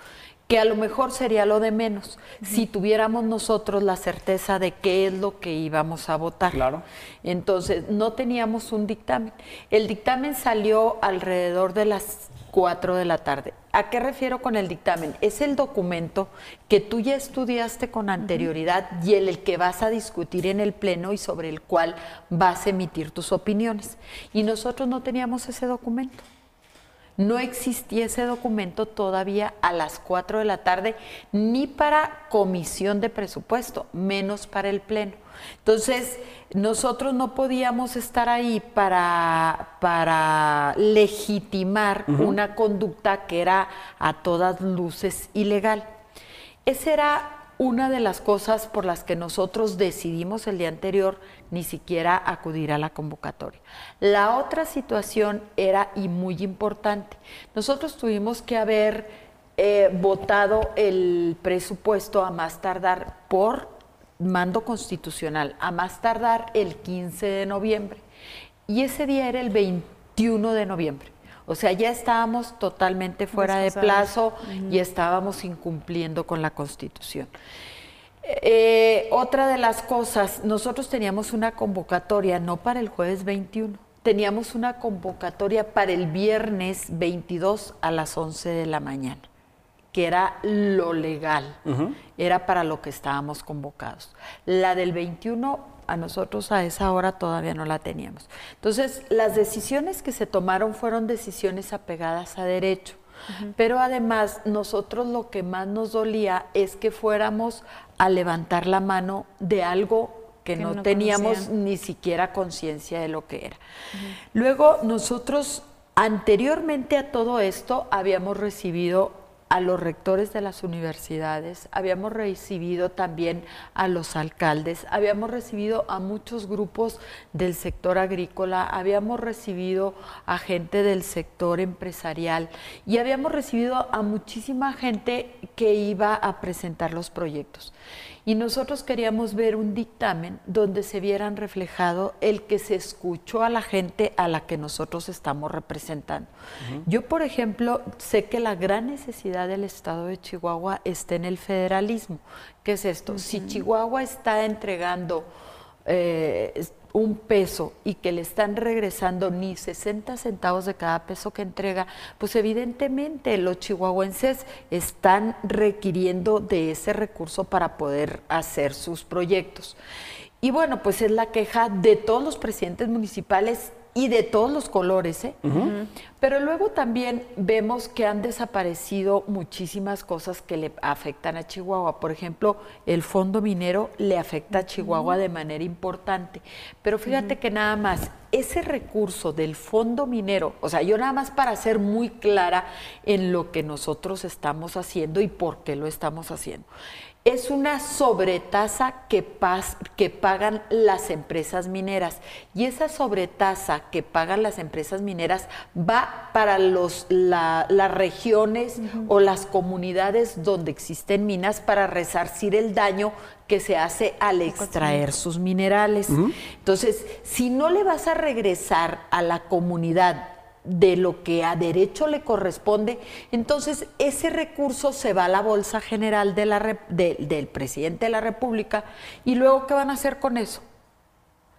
que a lo mejor sería lo de menos si tuviéramos nosotros la certeza de qué es lo que íbamos a votar. Claro. Entonces, no teníamos un dictamen. El dictamen salió alrededor de las 4 de la tarde. ¿A qué refiero con el dictamen? Es el documento que tú ya estudiaste con anterioridad y el, el, que vas a discutir en el Pleno y sobre el cual vas a emitir tus opiniones. Y nosotros no teníamos ese documento. No existía ese documento todavía a las 4 de la tarde, ni para comisión de presupuesto, menos para el Pleno. Entonces, nosotros no podíamos estar ahí para, para legitimar una conducta que era a todas luces ilegal. Esa era una de las cosas por las que nosotros decidimos el día anterior ni siquiera acudir a la convocatoria. La otra situación era y muy importante. Nosotros tuvimos que haber eh, votado el presupuesto a más tardar por mando constitucional a más tardar el 15 de noviembre. Y ese día era el 21 de noviembre. O sea, ya estábamos totalmente fuera de plazo y estábamos incumpliendo con la Constitución. Eh, otra de las cosas, nosotros teníamos una convocatoria, no para el jueves 21, teníamos una convocatoria para el viernes 22 a las 11 de la mañana que era lo legal, era para lo que estábamos convocados. La del 21 a nosotros a esa hora todavía no la teníamos. Entonces, las decisiones que se tomaron fueron decisiones apegadas a derecho. Pero además, nosotros lo que más nos dolía es que fuéramos a levantar la mano de algo que, no, teníamos ni siquiera conciencia de lo que era. Luego, nosotros, anteriormente a todo esto, habíamos recibido a los rectores de las universidades, habíamos recibido también a los alcaldes, habíamos recibido a muchos grupos del sector agrícola, habíamos recibido a gente del sector empresarial y habíamos recibido a muchísima gente que iba a presentar los proyectos. Y nosotros queríamos ver un dictamen donde se vieran reflejado el que se escuchó a la gente a la que nosotros estamos representando. Yo, por ejemplo, sé que la gran necesidad del Estado de Chihuahua está en el federalismo. ¿Qué es esto? Si Chihuahua está entregando eh, un peso y que le están regresando ni 60 centavos de cada peso que entrega, pues evidentemente los chihuahuenses están requiriendo de ese recurso para poder hacer sus proyectos. Y bueno, pues es la queja de todos los presidentes municipales y de todos los colores, ¿eh? Pero luego también vemos que han desaparecido muchísimas cosas que le afectan a Chihuahua. Por ejemplo, el fondo minero le afecta a Chihuahua de manera importante. Pero fíjate que nada más, ese recurso del fondo minero, o sea, yo nada más para ser muy clara en lo que nosotros estamos haciendo y por qué lo estamos haciendo es una sobretasa que, que, pagan las empresas mineras. Y esa sobretasa que pagan las empresas mineras va para los, las regiones o las comunidades donde existen minas para resarcir el daño que se hace al extraer sus minerales. Entonces, si no le vas a regresar a la comunidad de lo que a derecho le corresponde, entonces ese recurso se va a la Bolsa General de la, del presidente de la República y luego ¿qué van a hacer con eso?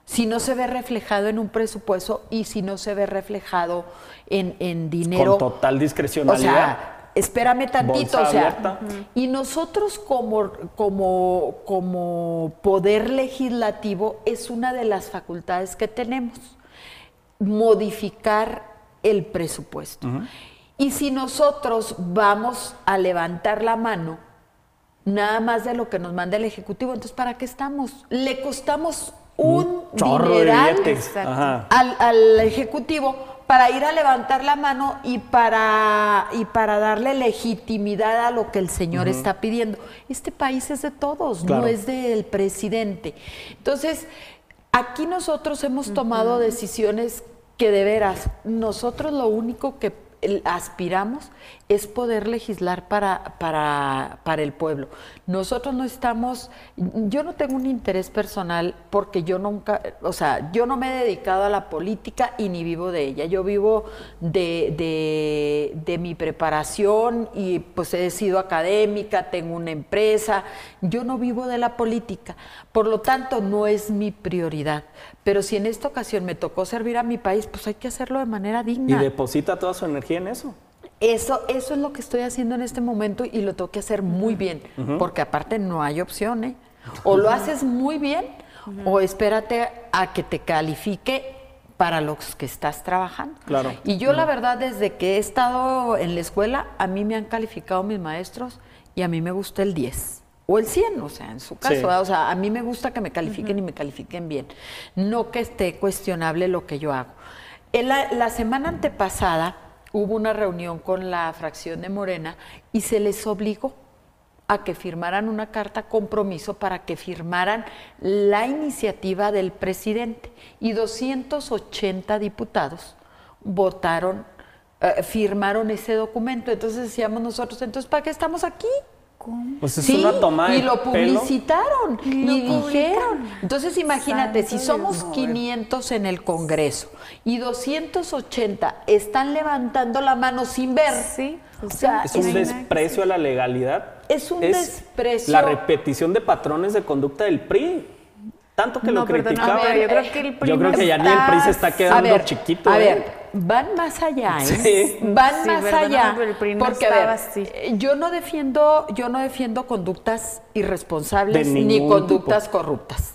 Si no se ve reflejado en un presupuesto y si no se ve reflejado en, dinero. Con total discrecionalidad. O sea, espérame tantito, o sea, y nosotros como, como, como poder legislativo es una de las facultades que tenemos, modificar el presupuesto. Y si nosotros vamos a levantar la mano, nada más de lo que nos manda el Ejecutivo, entonces ¿para qué estamos? Le costamos un, dineral al, Ejecutivo para ir a levantar la mano y para, y para darle legitimidad a lo que el Señor está pidiendo. Este país es de todos, no es del presidente. Entonces, aquí nosotros hemos tomado decisiones que de veras, nosotros lo único que aspiramos es poder legislar para, para, para, el pueblo. Nosotros no estamos, yo no tengo un interés personal porque yo nunca, o sea, yo no me he dedicado a la política y ni vivo de ella. Yo vivo de, de, de mi preparación y pues he sido académica, tengo una empresa, yo no vivo de la política. Por lo tanto, no es mi prioridad. Pero si en esta ocasión me tocó servir a mi país, pues hay que hacerlo de manera digna. Y deposita toda su energía en eso. Eso, eso es lo que estoy haciendo en este momento y lo tengo que hacer muy bien, porque aparte no hay opción, ¿eh? O lo haces muy bien o espérate a que te califique para los que estás trabajando. Claro. Y yo la verdad desde que he estado en la escuela, a mí me han calificado mis maestros y a mí me gusta el 10 o el 100, o sea, en su caso, o sea, a mí me gusta que me califiquen y me califiquen bien, no que esté cuestionable lo que yo hago. En la, la semana antepasada hubo una reunión con la fracción de Morena y se les obligó a que firmaran una carta compromiso para que firmaran la iniciativa del presidente y 280 diputados votaron, eh, firmaron ese documento. Entonces decíamos nosotros, entonces, ¿para qué estamos aquí? Pues es una toma y lo publicitaron y, dijeron. Entonces imagínate, si somos 500 en el Congreso y 280 están levantando la mano sin ver. Sí. O sea, es un desprecio a la legalidad. Es un desprecio. La repetición de patrones de conducta del PRI. Tanto que lo criticaban. yo creo que el PRI, yo creo que ya ni el PRI se está quedando chiquito. A ¿eh? ver, van más allá, ¿eh? Van más allá. porque a ver, eh, yo no defiendo, yo no defiendo conductas irresponsables ni conductas corruptas.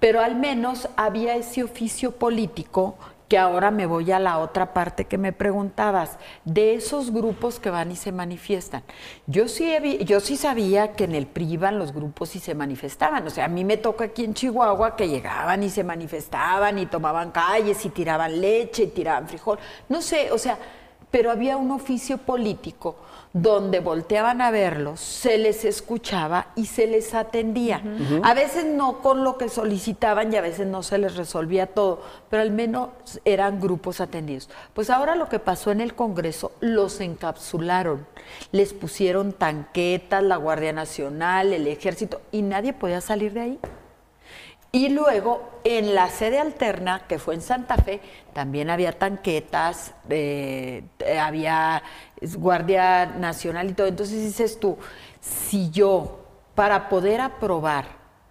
Pero al menos había ese oficio político que ahora me voy a la otra parte que me preguntabas, de esos grupos que van y se manifiestan. Yo sí, yo sí sabía que en el PRI los grupos y se manifestaban. O sea, a mí me toca aquí en Chihuahua que llegaban y se manifestaban y tomaban calles y tiraban leche y tiraban frijol. No sé, o sea, pero había un oficio político donde volteaban a verlos, se les escuchaba y se les atendía. A veces no con lo que solicitaban y a veces no se les resolvía todo, pero al menos eran grupos atendidos. Pues ahora lo que pasó en el Congreso, los encapsularon, les pusieron tanquetas, la Guardia Nacional, el Ejército, y nadie podía salir de ahí. Y luego en la sede alterna, que fue en Santa Fe, también había tanquetas, eh, había Guardia Nacional y todo. Entonces dices tú, si yo, para poder aprobar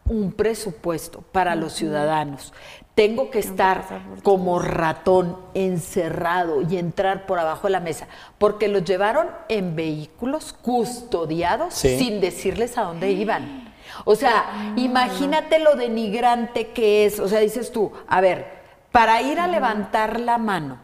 un presupuesto para los ciudadanos, tengo que estar como ratón encerrado y entrar por abajo de la mesa, porque los llevaron en vehículos custodiados sin decirles a dónde iban. O sea, imagínate lo denigrante que es. O sea, dices tú, a ver, para ir a levantar la mano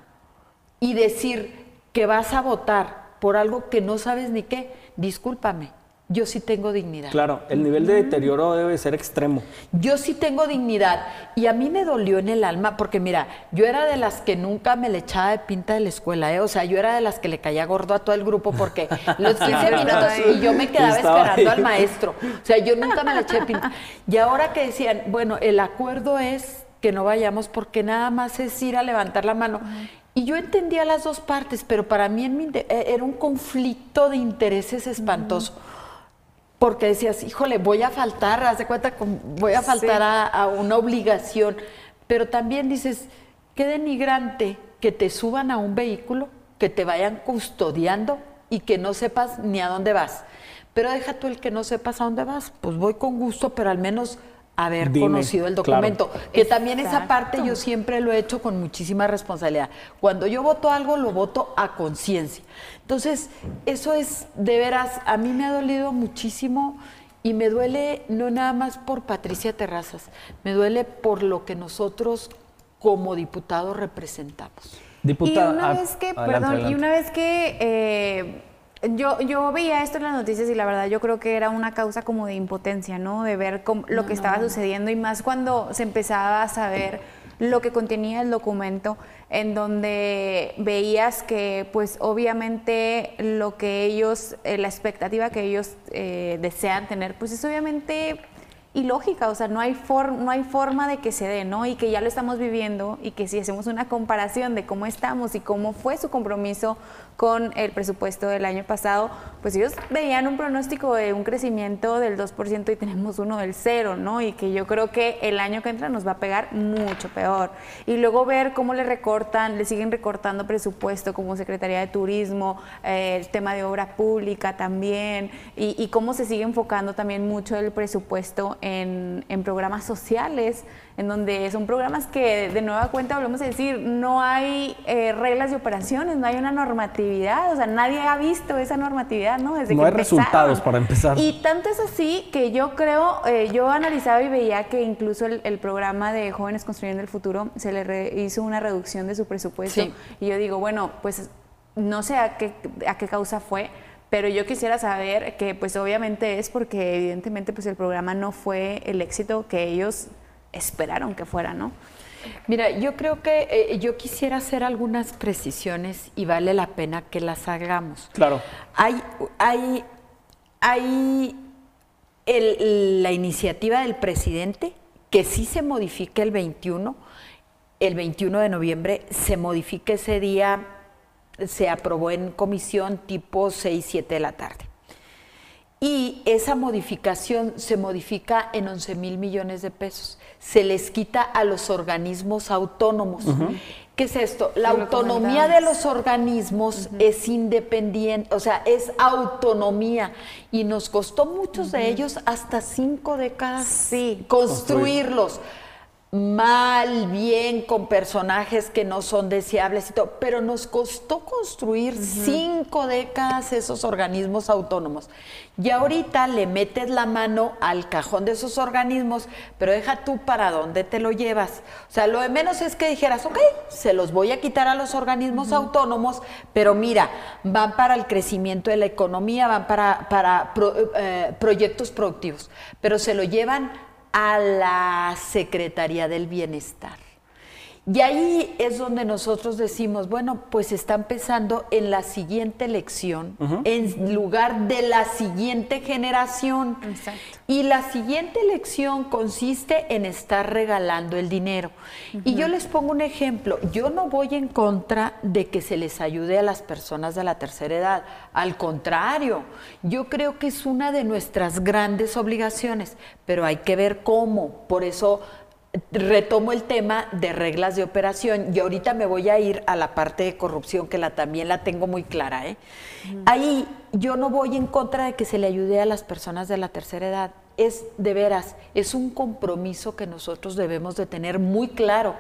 y decir que vas a votar por algo que no sabes ni qué, discúlpame, yo sí tengo dignidad. Claro, el nivel de deterioro debe ser extremo. Yo sí tengo dignidad y a mí me dolió en el alma porque mira, yo era de las que nunca me le echaba de pinta de la escuela, ¿eh? o sea, yo era de las que le caía gordo a todo el grupo porque los 15 minutos y yo me quedaba esperando al maestro, o sea, yo nunca me le eché de pinta. Y ahora que decían, bueno, el acuerdo es que no vayamos porque nada más es ir a levantar la mano. Y yo entendía las dos partes, pero para mí eh, era un conflicto de intereses espantoso porque decías, híjole, voy a faltar, haz de cuenta, voy a faltar a, una obligación. Pero también dices, qué denigrante que te suban a un vehículo, que te vayan custodiando y que no sepas ni a dónde vas. Pero deja tú el que no sepas a dónde vas, pues voy con gusto, pero al menos haber conocido el documento. Que también esa parte yo siempre lo he hecho con muchísima responsabilidad. Cuando yo voto algo, lo voto a conciencia. Entonces, eso es de veras, a mí me ha dolido muchísimo y me duele no nada más por Patricia Terrazas, me duele por lo que nosotros como diputados representamos. Diputada, y una vez que, perdón, y una vez que eh, yo, yo veía esto en las noticias y la verdad yo creo que era una causa como de impotencia, ¿no? De ver lo que estaba sucediendo y más cuando se empezaba a saber lo que contenía el documento, en donde veías que pues obviamente lo que ellos, eh, la expectativa que ellos eh, desean tener, pues es obviamente ilógica, o sea, no hay, no hay forma de que se dé, ¿no? Y que ya lo estamos viviendo y que si hacemos una comparación de cómo estamos y cómo fue su compromiso con el presupuesto del año pasado, pues ellos veían un pronóstico de un crecimiento del 2% y tenemos uno del cero, ¿no? Y que yo creo que el año que entra nos va a pegar mucho peor. Y luego ver cómo le recortan, le siguen recortando presupuesto como Secretaría de Turismo, eh, el tema de obra pública también, y, cómo se sigue enfocando también mucho el presupuesto en programas sociales en donde son programas que de nueva cuenta volvemos a decir, no hay eh, reglas de operaciones, no hay una normatividad, o sea, nadie ha visto esa normatividad, ¿no? Desde no hay resultados para empezar. Y tanto es así que yo creo, eh, yo analizaba y veía que incluso el, programa de Jóvenes Construyendo el Futuro se le hizo una reducción de su presupuesto. Y yo digo, bueno, pues no sé a qué, a qué causa fue, pero yo quisiera saber que pues obviamente es porque evidentemente pues el programa no fue el éxito que ellos esperaron que fuera, ¿no? Mira, yo creo que eh, yo quisiera hacer algunas precisiones y vale la pena que las hagamos. Claro. Hay, hay, hay la iniciativa del presidente que sí se modifica el 21, el 21 de noviembre, se modifica ese día, se aprobó en comisión tipo 6, 7 de la tarde y esa modificación se modifica en 11 mil millones de pesos. Se les quita a los organismos autónomos. ¿Qué es esto? La autonomía de los organismos es independiente, o sea, es autonomía. Y nos costó muchos de ellos hasta cinco décadas construirlos mal, bien, con personajes que no son deseables y todo, pero nos costó construir cinco décadas esos organismos autónomos. Y ahorita le metes la mano al cajón de esos organismos, pero deja tú para dónde te lo llevas. O sea, lo de menos es que dijeras, ok, se los voy a quitar a los organismos autónomos, pero mira, van para el crecimiento de la economía, van para, para eh, proyectos productivos, pero se lo llevan a la Secretaría del Bienestar. Y ahí es donde nosotros decimos, bueno, pues está empezando en la siguiente elección, en lugar de la siguiente generación. Y la siguiente elección consiste en estar regalando el dinero. Y yo les pongo un ejemplo, yo no voy en contra de que se les ayude a las personas de la tercera edad, al contrario, yo creo que es una de nuestras grandes obligaciones, pero hay que ver cómo. Por eso retomo el tema de reglas de operación y ahorita me voy a ir a la parte de corrupción que la, también la tengo muy clara. ¿eh? Ahí yo no voy en contra de que se le ayude a las personas de la tercera edad. Es de veras, es un compromiso que nosotros debemos de tener muy claro,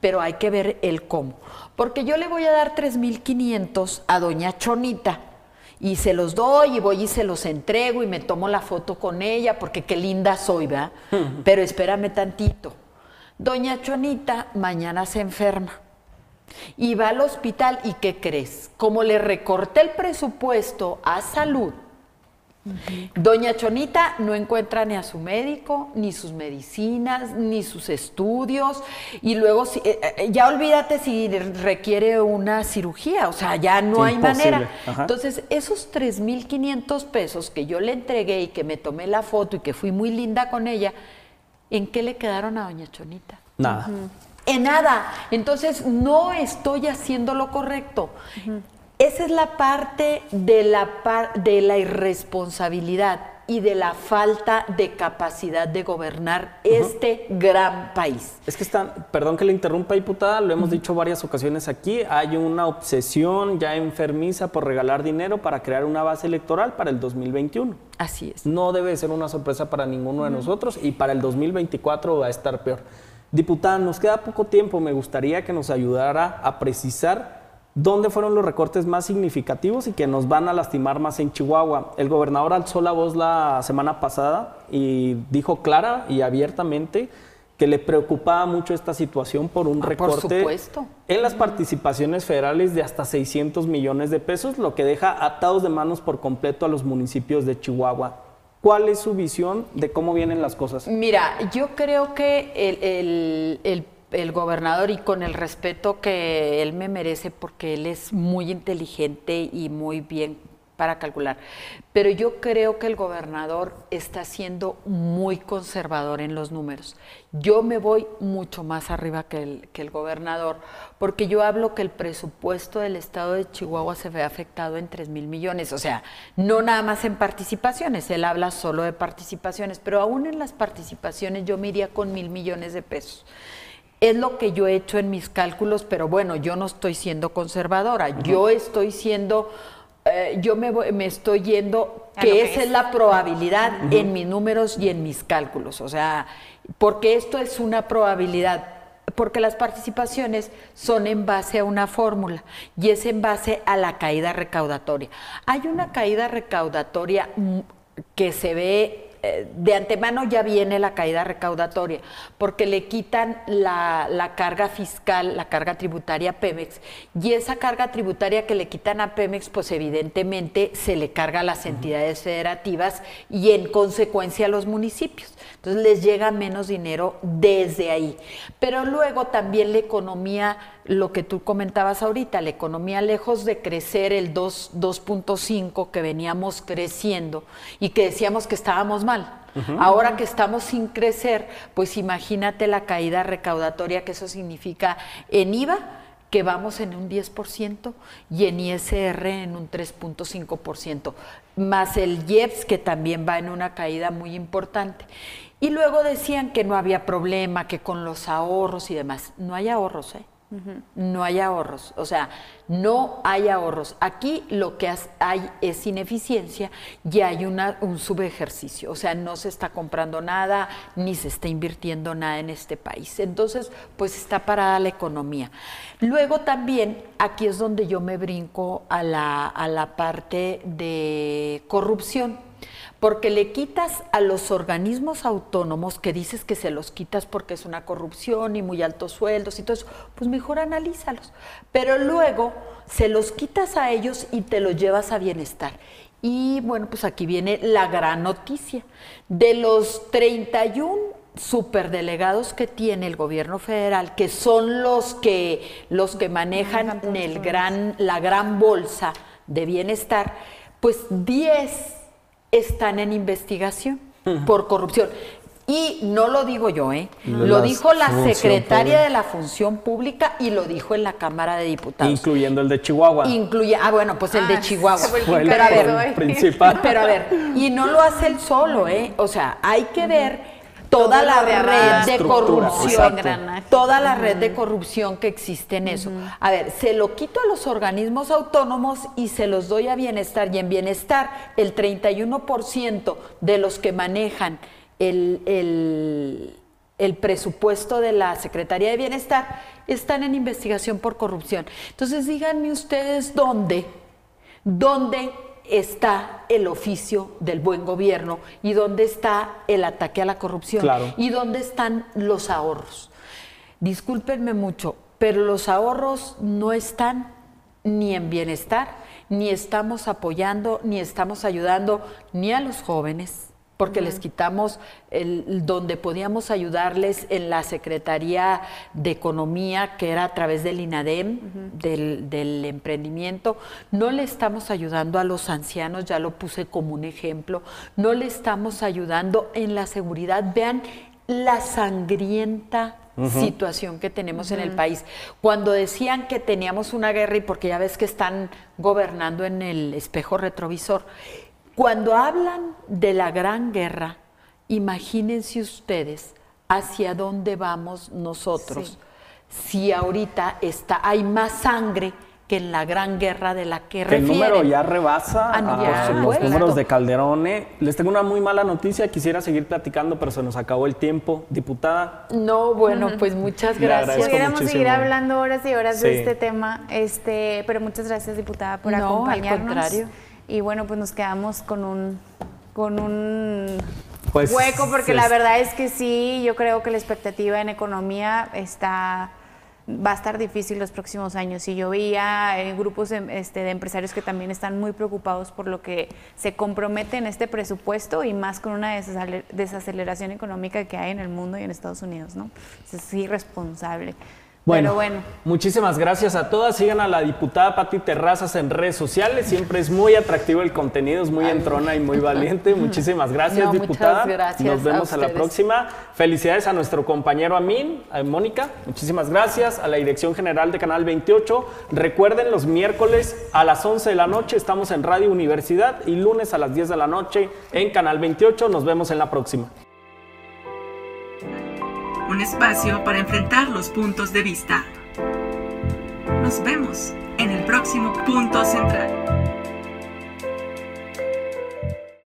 pero hay que ver el cómo. Porque yo le voy a dar 3.500 a doña Chonita y se los doy y voy y se los entrego y me tomo la foto con ella porque qué linda soy, ¿verdad? Pero espérame tantito Doña Chonita mañana se enferma y va al hospital y ¿qué crees? Como le recorté el presupuesto a salud, Doña Chonita no encuentra ni a su médico, ni sus medicinas, ni sus estudios, y luego eh, eh, ya olvídate si requiere una cirugía, o sea, ya no hay manera. Entonces, esos 3.500 pesos que yo le entregué y que me tomé la foto y que fui muy linda con ella, ¿en qué le quedaron a doña Chonita? Nada. En nada. Entonces no estoy haciendo lo correcto. Esa es la parte de la, de la irresponsabilidad y de la falta de capacidad de gobernar este gran país. Es que están, perdón que le interrumpa, diputada, lo hemos dicho varias ocasiones aquí, hay una obsesión ya enfermiza por regalar dinero para crear una base electoral para el 2021. Así es. No debe ser una sorpresa para ninguno de nosotros y para el 2024 va a estar peor. Diputada, nos queda poco tiempo, me gustaría que nos ayudara a precisar ¿Dónde fueron los recortes más significativos y que nos van a lastimar más en Chihuahua? El gobernador alzó la voz la semana pasada y dijo clara y abiertamente que le preocupaba mucho esta situación por un ah, recorte en las participaciones federales de hasta 600 millones de pesos, lo que deja atados de manos por completo a los municipios de Chihuahua. ¿Cuál es su visión de cómo vienen las cosas? Mira, yo creo que el el gobernador y con el respeto que él me merece porque él es muy inteligente y muy bien para calcular. Pero yo creo que el gobernador está siendo muy conservador en los números. Yo me voy mucho más arriba que el, que el gobernador, porque yo hablo que el presupuesto del estado de Chihuahua se ve afectado en 3 mil millones, o sea, no nada más en participaciones, él habla solo de participaciones, pero aún en las participaciones yo me iría con mil millones de pesos. Es lo que yo he hecho en mis cálculos, pero bueno, yo no estoy siendo conservadora, yo estoy siendo eh, yo me, me, estoy yendo, que esa es. la probabilidad en mis números y en mis cálculos. O sea, porque esto es una probabilidad, porque las participaciones son en base a una fórmula y es en base a la caída recaudatoria. Hay una caída recaudatoria que se ve eh, de antemano ya viene la caída recaudatoria, porque le quitan la, la, carga fiscal, la carga tributaria a Pemex, y esa carga tributaria que le quitan a Pemex, pues evidentemente se le carga a las entidades federativas y en consecuencia a los municipios. Entonces les llega menos dinero desde ahí. Pero luego también la economía, lo que tú comentabas ahorita, la economía lejos de crecer el 2.5 que veníamos creciendo y que decíamos que estábamos mal. Ahora que estamos sin crecer, pues imagínate la caída recaudatoria que eso significa en IVA que vamos en un 10% y en ISR en un 3.5%, más el IEPS que también va en una caída muy importante. Y luego decían que no había problema, que con los ahorros y demás. No hay ahorros, ¿eh? No hay ahorros, o sea, no hay ahorros. Aquí lo que hay es ineficiencia y hay una, un subejercicio, o sea, no se está comprando nada ni se está invirtiendo nada en este país. Entonces, pues está parada la economía. Luego también, aquí es donde yo me brinco a la, a la parte de corrupción porque le quitas a los organismos autónomos que dices que se los quitas porque es una corrupción y muy altos sueldos y todo eso, pues mejor analízalos. Pero luego se los quitas a ellos y te los llevas a bienestar. Y bueno, pues aquí viene la gran noticia. De los 31 superdelegados que tiene el gobierno federal, que son los que, los que manejan el gran, la gran bolsa de bienestar, pues 10 están en investigación por corrupción. Y no lo digo yo, ¿eh? lo dijo la secretaria de la Función Pública y lo dijo en la Cámara de Diputados. Incluyendo el de Chihuahua. Incluye, ah, bueno, pues el de Chihuahua. Fue el, pero a ver, principal. Pero a ver, y no lo hace él solo, ¿eh? O sea, hay que ver toda la red de corrupción, toda la red de corrupción que existe en eso. A ver, se lo quito a los organismos autónomos y se los doy a bienestar. Y en bienestar, el 31% de los que manejan el, el, el presupuesto de la Secretaría de Bienestar están en investigación por corrupción. Entonces, díganme ustedes dónde, dónde está el oficio del buen gobierno y dónde está el ataque a la corrupción y dónde están los ahorros. Discúlpenme mucho, pero los ahorros no están ni en bienestar, ni estamos apoyando, ni estamos ayudando ni a los jóvenes, porque les quitamos el, donde podíamos ayudarles en la Secretaría de Economía, que era a través del INADEM, del, del, emprendimiento. No le estamos ayudando a los ancianos, ya lo puse como un ejemplo. No le estamos ayudando en la seguridad. Vean la sangrienta situación que tenemos en el país. Cuando decían que teníamos una guerra y porque ya ves que están gobernando en el espejo retrovisor, cuando hablan de la gran guerra, imagínense ustedes hacia dónde vamos nosotros. Si ahorita está, hay más sangre que en la gran guerra de la que, El número ya rebasa ah, a los números de Calderón. ¿eh? Les tengo una muy mala noticia, quisiera seguir platicando, pero se nos acabó el tiempo. Diputada. No, bueno, pues muchas gracias. Pudiéramos seguir hablando horas y horas de este tema, este, pero muchas gracias, diputada, por no, acompañarnos. Al contrario. Y bueno, pues nos quedamos con un, con un pues, hueco, porque la verdad es que sí, yo creo que la expectativa en economía está va a estar difícil los próximos años. Y yo veía eh, grupos de, este, de empresarios que también están muy preocupados por lo que se compromete en este presupuesto y más con una desaceleración económica que hay en el mundo y en Estados Unidos, ¿no? Es irresponsable. Bueno, muchísimas gracias a todas. Sigan a la diputada Pati Terrazas en redes sociales. Siempre es muy atractivo el contenido, es muy entrona y muy valiente. Muchísimas gracias, diputada. gracias Nos vemos a, la próxima. Felicidades a nuestro compañero Amin, a Mónica. Muchísimas gracias. A la Dirección General de Canal 28. Recuerden, los miércoles a las 11 de la noche estamos en Radio Universidad y lunes a las 10 de la noche en Canal 28. Nos vemos en la próxima un espacio para enfrentar los puntos de vista. Nos vemos en el próximo punto central.